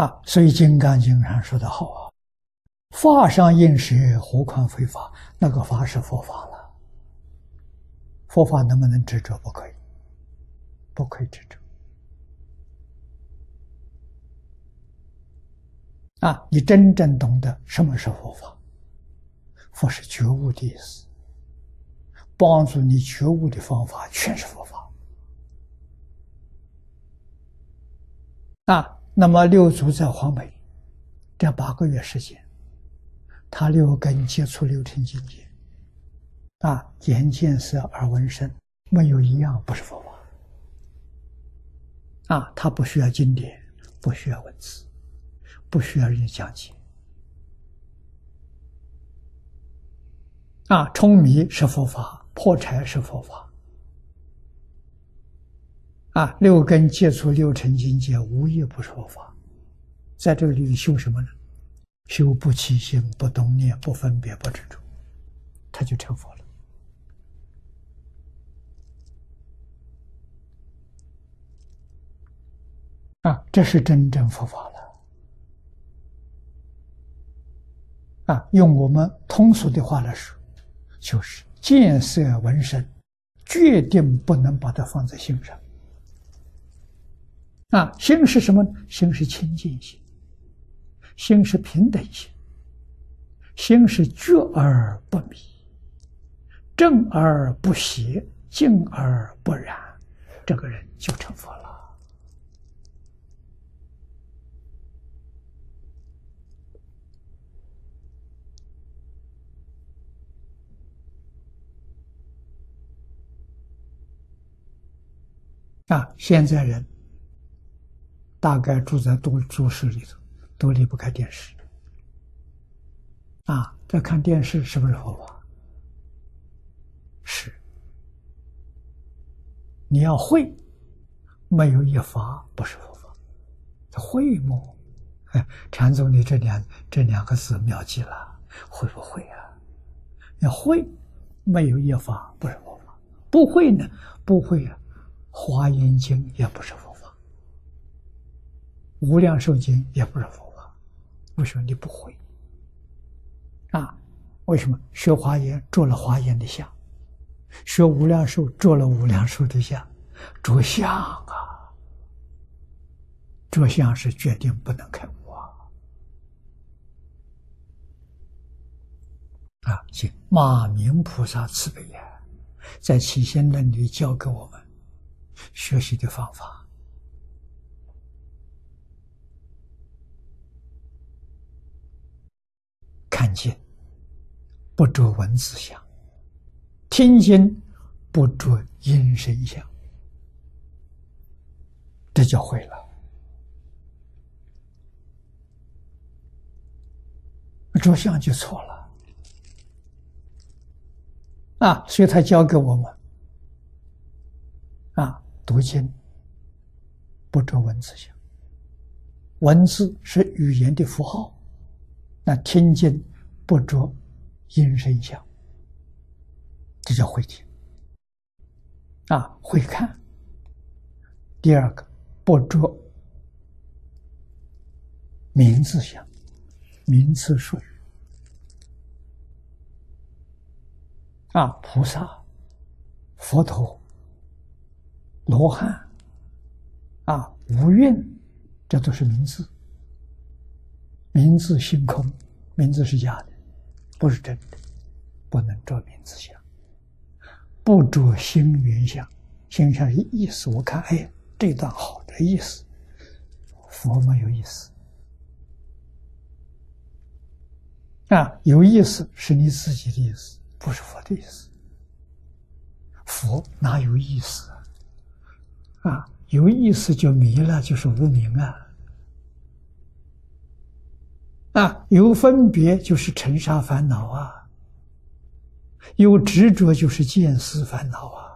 啊，所以《金刚经》上说的好啊，“法上应舍，何况非法？”那个法是佛法了，佛法能不能执着？不可以，不可以执着。啊，你真正懂得什么是佛法？佛是觉悟的意思，帮助你觉悟的方法全是佛法。啊，那么六祖在黄梅这八个月时间，他六根接触六尘境界，啊，眼见色耳闻声，没有一样不是佛法。啊，他不需要经典，不需要文字。不需要人讲解啊！冲迷是佛法，破柴是佛法啊！六根接触六尘境界，无一不说法。在这个里修什么呢？修不起心、不动念、不分别、不执着，他就成佛了啊！这是真正佛法了。啊，用我们通俗的话来说，就是见色闻声，决定不能把它放在心上。啊，心是什么？心是清净心，心是平等心，心是觉而不迷，正而不邪，静而不染，这个人就成佛了。啊，现在人大概住在都都市里头，都离不开电视。啊，在看电视是不是佛法？是。你要会，没有一法不是佛法。会吗？哎？禅宗的这两这两个字妙极了，会不会啊？要会，没有一法不是佛法。不会呢？不会啊。华严经也不是佛法，无量寿经也不是佛法，为什么你不会？啊，为什么学华严做了华严的相，学无量寿做了无量寿的相，着相啊，着相是决定不能开悟啊！啊，行，马明菩萨慈悲呀，在起心论里教给我们。学习的方法，看见不着文字相，听见不着音声相，这就会了。着相就错了啊！所以他教给我们啊。读经不着文字相，文字是语言的符号；那听经不着音声相，这叫会听啊，会看。第二个不着名字相，名词术语啊，菩萨、佛陀。罗汉啊，无蕴，这都是名字。名字性空，名字是假的，不是真的，不能着名字相，不着心缘相。心相是意思，我看，哎，这段好的意思，佛没有意思啊，有意思是你自己的意思，不是佛的意思。佛哪有意思啊？啊，有意思就迷了，就是无明啊！啊，有分别就是尘沙烦恼啊，有执着就是见思烦恼啊。